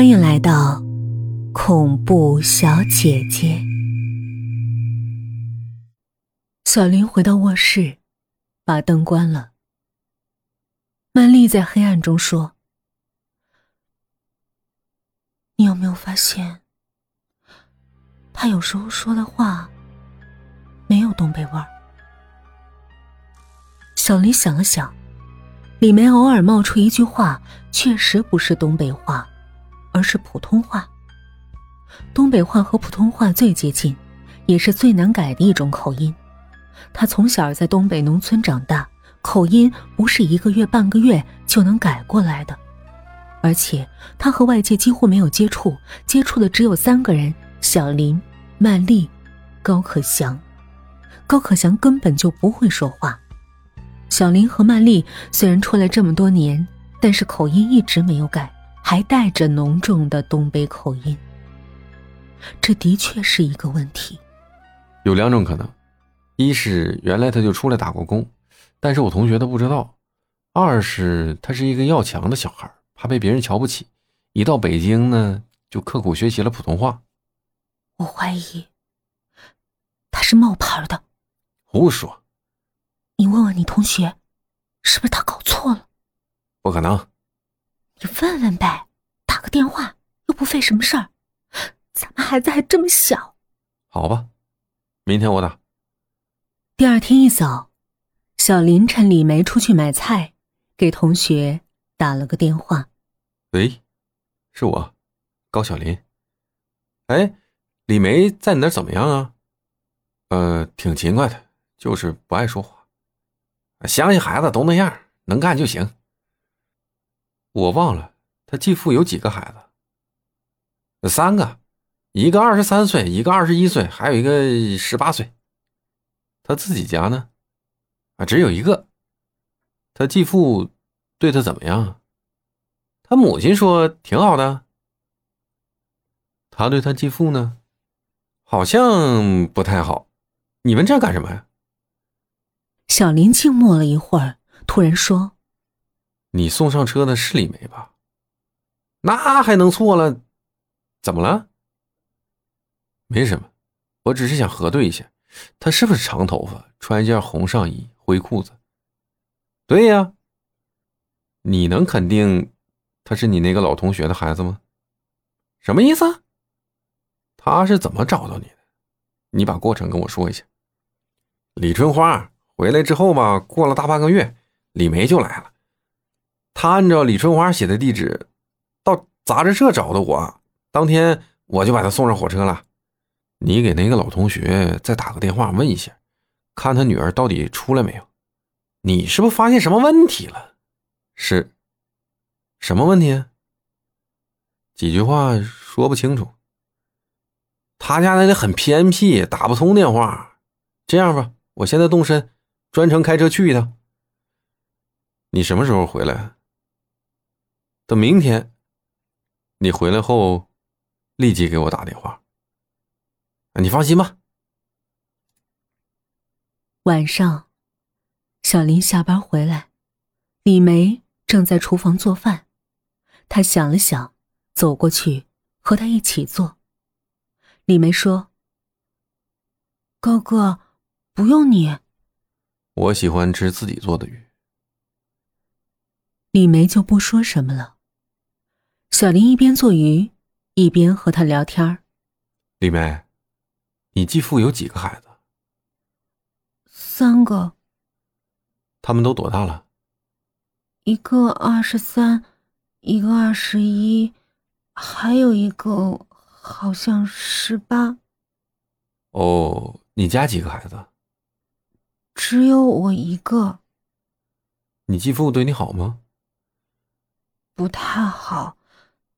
欢迎来到恐怖小姐姐。小林回到卧室，把灯关了。曼丽在黑暗中说：“你有没有发现，他有时候说的话没有东北味儿？”小林想了想，里面偶尔冒出一句话，确实不是东北话。而是普通话。东北话和普通话最接近，也是最难改的一种口音。他从小在东北农村长大，口音不是一个月半个月就能改过来的。而且他和外界几乎没有接触，接触的只有三个人：小林、曼丽、高可祥。高可祥根本就不会说话。小林和曼丽虽然出来这么多年，但是口音一直没有改。还带着浓重的东北口音，这的确是一个问题。有两种可能：一是原来他就出来打过工，但是我同学他不知道；二是他是一个要强的小孩，怕被别人瞧不起，一到北京呢就刻苦学习了普通话。我怀疑他是冒牌的。胡说！你问问你同学，是不是他搞错了？不可能。你问问呗，打个电话又不费什么事儿，咱们孩子还这么小。好吧，明天我打。第二天一早，小林趁李梅出去买菜，给同学打了个电话。喂，是我，高小林。哎，李梅在你那怎么样啊？呃，挺勤快的，就是不爱说话。相信孩子都那样，能干就行。我忘了，他继父有几个孩子？三个，一个二十三岁，一个二十一岁，还有一个十八岁。他自己家呢？啊，只有一个。他继父对他怎么样？他母亲说挺好的。他对他继父呢？好像不太好。你问这干什么呀？小林静默了一会儿，突然说。你送上车的是李梅吧？那还能错了？怎么了？没什么，我只是想核对一下，她是不是长头发，穿一件红上衣、灰裤子？对呀。你能肯定他是你那个老同学的孩子吗？什么意思？他是怎么找到你的？你把过程跟我说一下。李春花回来之后吧，过了大半个月，李梅就来了。他按照李春花写的地址，到杂志社找的我。当天我就把他送上火车了。你给那个老同学再打个电话问一下，看他女儿到底出来没有？你是不是发现什么问题了？是，什么问题？几句话说不清楚。他家那里很偏僻，打不通电话。这样吧，我现在动身，专程开车去一趟。你什么时候回来？等明天，你回来后，立即给我打电话。你放心吧。晚上，小林下班回来，李梅正在厨房做饭。他想了想，走过去和他一起做。李梅说：“高哥，不用你。”我喜欢吃自己做的鱼。李梅就不说什么了。小林一边做鱼，一边和他聊天李梅，你继父有几个孩子？三个。他们都多大了？一个二十三，一个二十一，还有一个好像十八。哦，你家几个孩子？只有我一个。你继父对你好吗？不太好。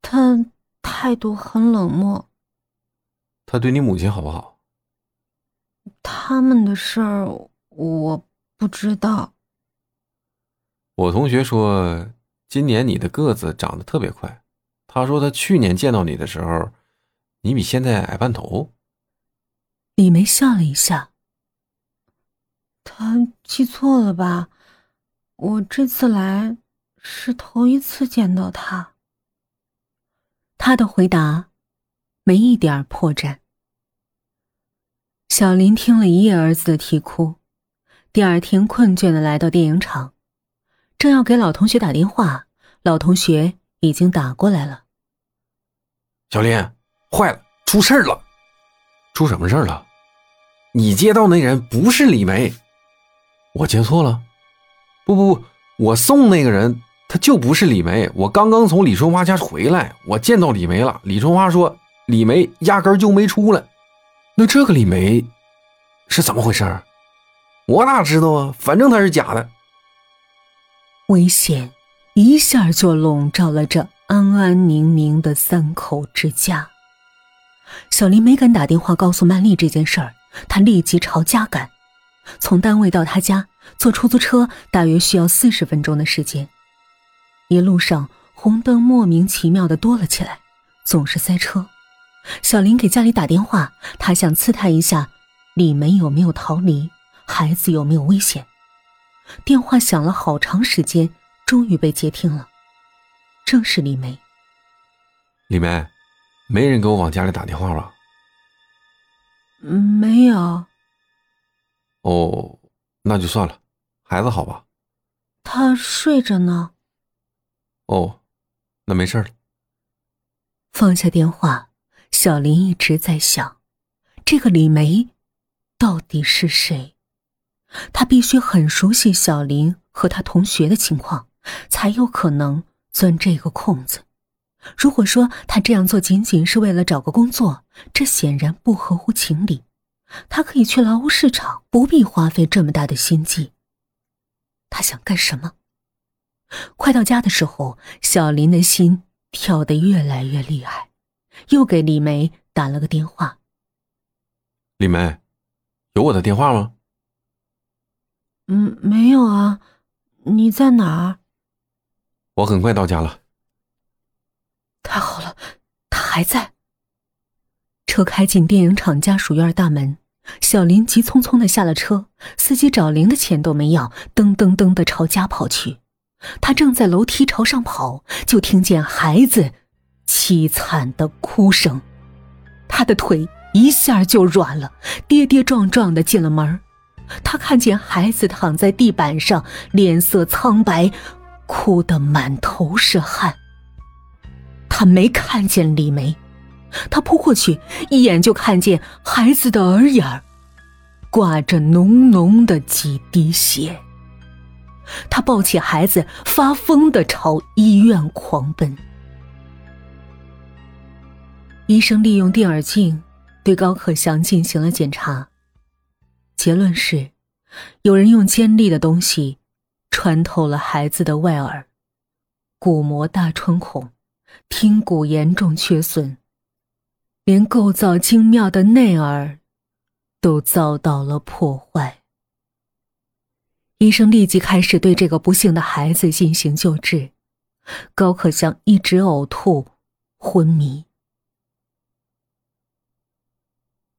他态度很冷漠。他对你母亲好不好？他们的事儿我不知道。我同学说，今年你的个子长得特别快。他说他去年见到你的时候，你比现在矮半头。李梅笑了一下。他记错了吧？我这次来是头一次见到他。他的回答没一点破绽。小林听了一夜儿子的啼哭，第二天困倦的来到电影厂，正要给老同学打电话，老同学已经打过来了。小林，坏了，出事了！出什么事了？你接到那人不是李梅，我接错了。不不不，我送那个人他就不是李梅。我刚刚从李春花家回来，我见到李梅了。李春花说李梅压根就没出来。那这个李梅是怎么回事？我哪知道啊？反正他是假的。危险一下就笼罩了这安安宁宁的三口之家。小林没敢打电话告诉曼丽这件事儿，他立即朝家赶。从单位到他家，坐出租车大约需要四十分钟的时间。一路上红灯莫名其妙的多了起来，总是塞车。小林给家里打电话，他想刺探一下李梅有没有逃离，孩子有没有危险。电话响了好长时间，终于被接听了，正是李梅。李梅，没人给我往家里打电话吧？嗯，没有。哦，那就算了。孩子好吧？他睡着呢。哦，那没事了。放下电话。小林一直在想，这个李梅到底是谁？他必须很熟悉小林和他同学的情况，才有可能钻这个空子。如果说他这样做仅仅是为了找个工作，这显然不合乎情理。他可以去劳务市场，不必花费这么大的心机。他想干什么？快到家的时候，小林的心跳得越来越厉害。又给李梅打了个电话。李梅，有我的电话吗？嗯，没有啊。你在哪儿？我很快到家了。太好了，他还在。车开进电影厂家属院大门，小林急匆匆的下了车，司机找零的钱都没要，噔噔噔的朝家跑去。他正在楼梯朝上跑，就听见孩子。凄惨的哭声，他的腿一下就软了，跌跌撞撞的进了门他看见孩子躺在地板上，脸色苍白，哭得满头是汗。他没看见李梅，他扑过去，一眼就看见孩子的耳眼挂着浓浓的几滴血。他抱起孩子，发疯的朝医院狂奔。医生利用电耳镜对高可祥进行了检查，结论是，有人用尖利的东西穿透了孩子的外耳，鼓膜大穿孔，听骨严重缺损，连构造精妙的内耳都遭到了破坏。医生立即开始对这个不幸的孩子进行救治，高可祥一直呕吐、昏迷。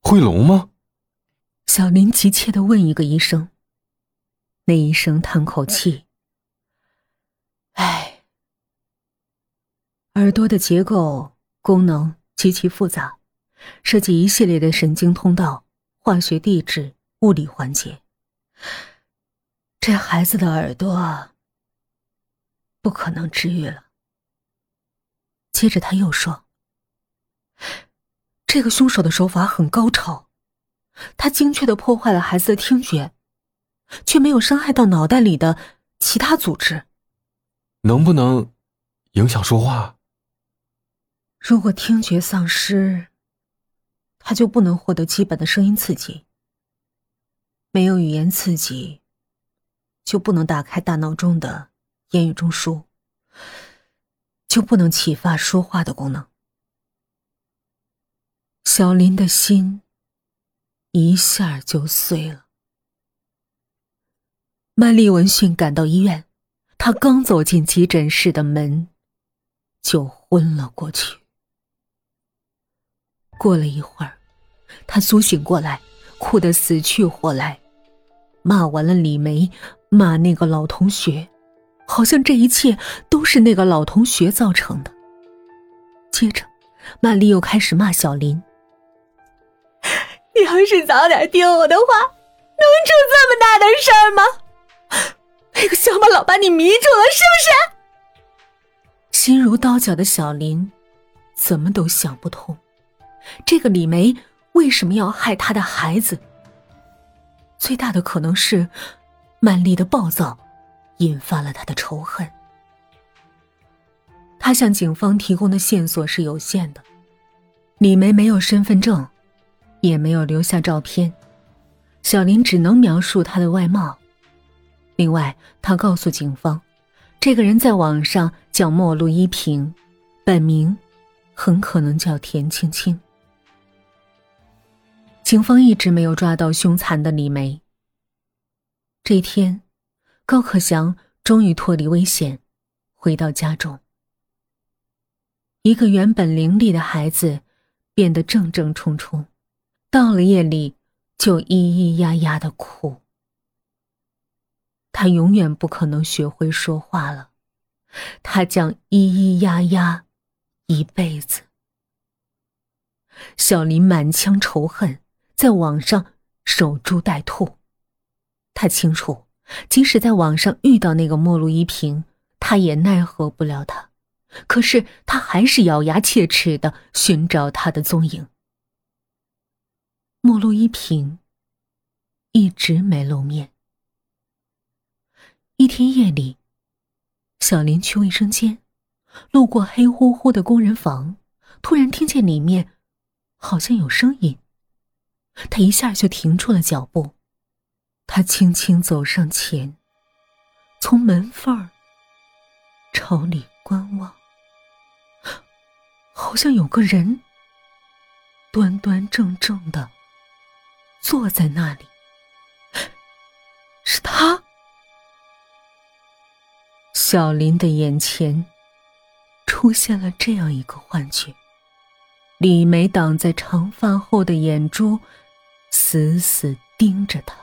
会聋吗？小林急切的问一个医生。那医生叹口气：“唉，耳朵的结构功能极其复杂，涉及一系列的神经通道、化学地质、物理环节。这孩子的耳朵不可能治愈了。”接着他又说。这个凶手的手法很高超，他精确的破坏了孩子的听觉，却没有伤害到脑袋里的其他组织。能不能影响说话？如果听觉丧失，他就不能获得基本的声音刺激。没有语言刺激，就不能打开大脑中的言语中枢，就不能启发说话的功能。小林的心一下就碎了。曼丽闻讯赶到医院，他刚走进急诊室的门，就昏了过去。过了一会儿，他苏醒过来，哭得死去活来，骂完了李梅，骂那个老同学，好像这一切都是那个老同学造成的。接着，曼丽又开始骂小林：“你要是早点听我的话，能出这么大的事儿吗？那个小马老把你迷住了，是不是？”心如刀绞的小林，怎么都想不通，这个李梅为什么要害他的孩子？最大的可能是，曼丽的暴躁，引发了他的仇恨。他向警方提供的线索是有限的，李梅没有身份证，也没有留下照片，小林只能描述她的外貌。另外，他告诉警方，这个人在网上叫陌路依萍，本名很可能叫田青青。警方一直没有抓到凶残的李梅。这天，高可祥终于脱离危险，回到家中。一个原本伶俐的孩子，变得怔怔冲冲，到了夜里就咿咿呀呀的哭。他永远不可能学会说话了，他将咿咿呀呀一辈子。小林满腔仇恨，在网上守株待兔。他清楚，即使在网上遇到那个陌路依萍，他也奈何不了他。可是他还是咬牙切齿的寻找他的踪影。陌路依萍一直没露面。一天夜里，小林去卫生间，路过黑乎乎的工人房，突然听见里面好像有声音。他一下就停住了脚步，他轻轻走上前，从门缝儿朝里观望。好像有个人端端正正的坐在那里，是他。小林的眼前出现了这样一个幻觉：李梅挡在长发后的眼珠死死盯着他，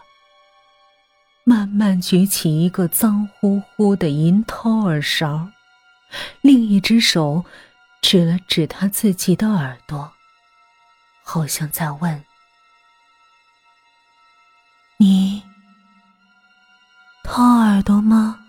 慢慢举起一个脏乎乎的银掏耳勺，另一只手。指了指他自己的耳朵，好像在问：“你掏耳朵吗？”